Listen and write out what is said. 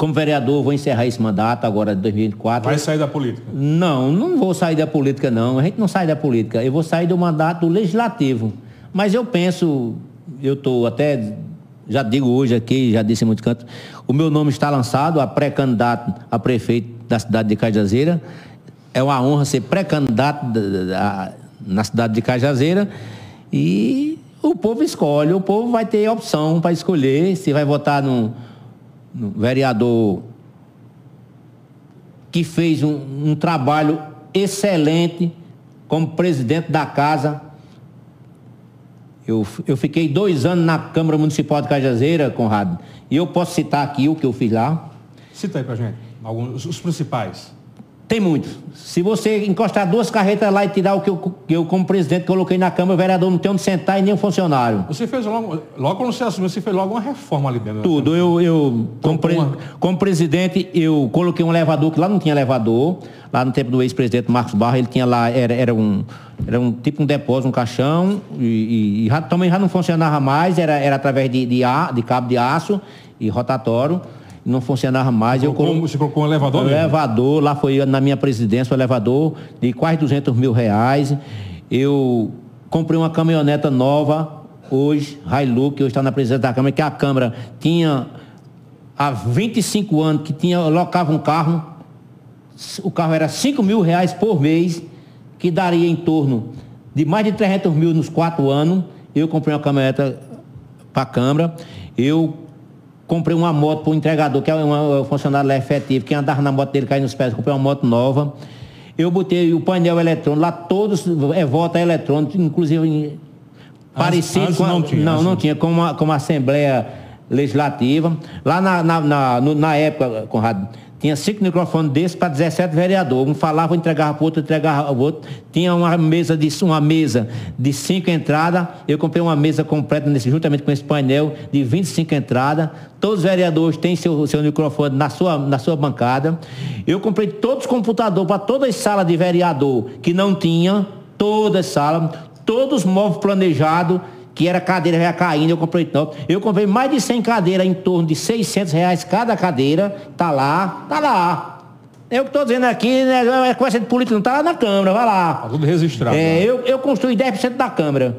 como vereador, vou encerrar esse mandato agora de 2024. Vai sair da política? Não, não vou sair da política, não. A gente não sai da política. Eu vou sair do mandato legislativo. Mas eu penso, eu estou até, já digo hoje aqui, já disse em muitos cantos, o meu nome está lançado a pré-candidato a prefeito da cidade de Cajazeira. É uma honra ser pré-candidato na cidade de Cajazeira. E o povo escolhe, o povo vai ter opção para escolher se vai votar no vereador que fez um, um trabalho excelente como presidente da casa. Eu, eu fiquei dois anos na Câmara Municipal de Cajazeira, Conrado, e eu posso citar aqui o que eu fiz lá. Cita aí pra gente, alguns, os principais. Tem muitos. Se você encostar duas carretas lá e tirar o que eu, eu como presidente, coloquei na Câmara, o vereador não tem onde sentar e nem um funcionário. Você fez logo, logo quando você assumiu, você fez logo uma reforma ali dentro. Tudo. Eu, eu como, pre, como presidente, eu coloquei um elevador, que lá não tinha elevador. Lá no tempo do ex-presidente Marcos Barra, ele tinha lá, era, era, um, era um tipo um depósito, um caixão, e, e já, também já não funcionava mais, era, era através de, de, a, de cabo de aço e rotatório não funcionava mais. Colocou, eu colo... Você colocou um elevador? Um mesmo? elevador, lá foi na minha presidência, um elevador de quase 200 mil reais. Eu comprei uma caminhoneta nova, hoje, Hilux, que hoje está na presidência da Câmara, que a Câmara tinha há 25 anos que tinha, locava um carro, o carro era 5 mil reais por mês, que daria em torno de mais de 300 mil nos quatro anos. Eu comprei uma caminhoneta para a Câmara. Eu Comprei uma moto para o entregador, que é um, funcionário lá efetivo. Quem andava na moto dele caiu nos pés, comprei uma moto nova. Eu botei o painel eletrônico, lá todos é volta eletrônico, inclusive parecido antes, com a, não tinha, não, não tinha, como a, como a Assembleia Legislativa. Lá na, na, na, na época, Conrado, tinha cinco microfones desses para 17 vereadores. Um falava, entregava para o outro, entregava para o outro. Tinha uma mesa de, uma mesa de cinco entradas. Eu comprei uma mesa completa nesse, juntamente com esse painel de 25 entradas. Todos os vereadores têm seu, seu microfone na sua, na sua bancada. Eu comprei todos os computadores para todas as salas de vereador que não tinha, todas as salas, todos os móveis planejados que era cadeira já caindo, eu comprei top. Eu comprei mais de 100 cadeiras, em torno de 600 reais cada cadeira. Tá lá, tá lá. Eu que estou dizendo aqui, né, é conversa de política, não tá lá na Câmara, vai lá. Tá tudo registrado. É, eu, eu construí 10% da Câmara.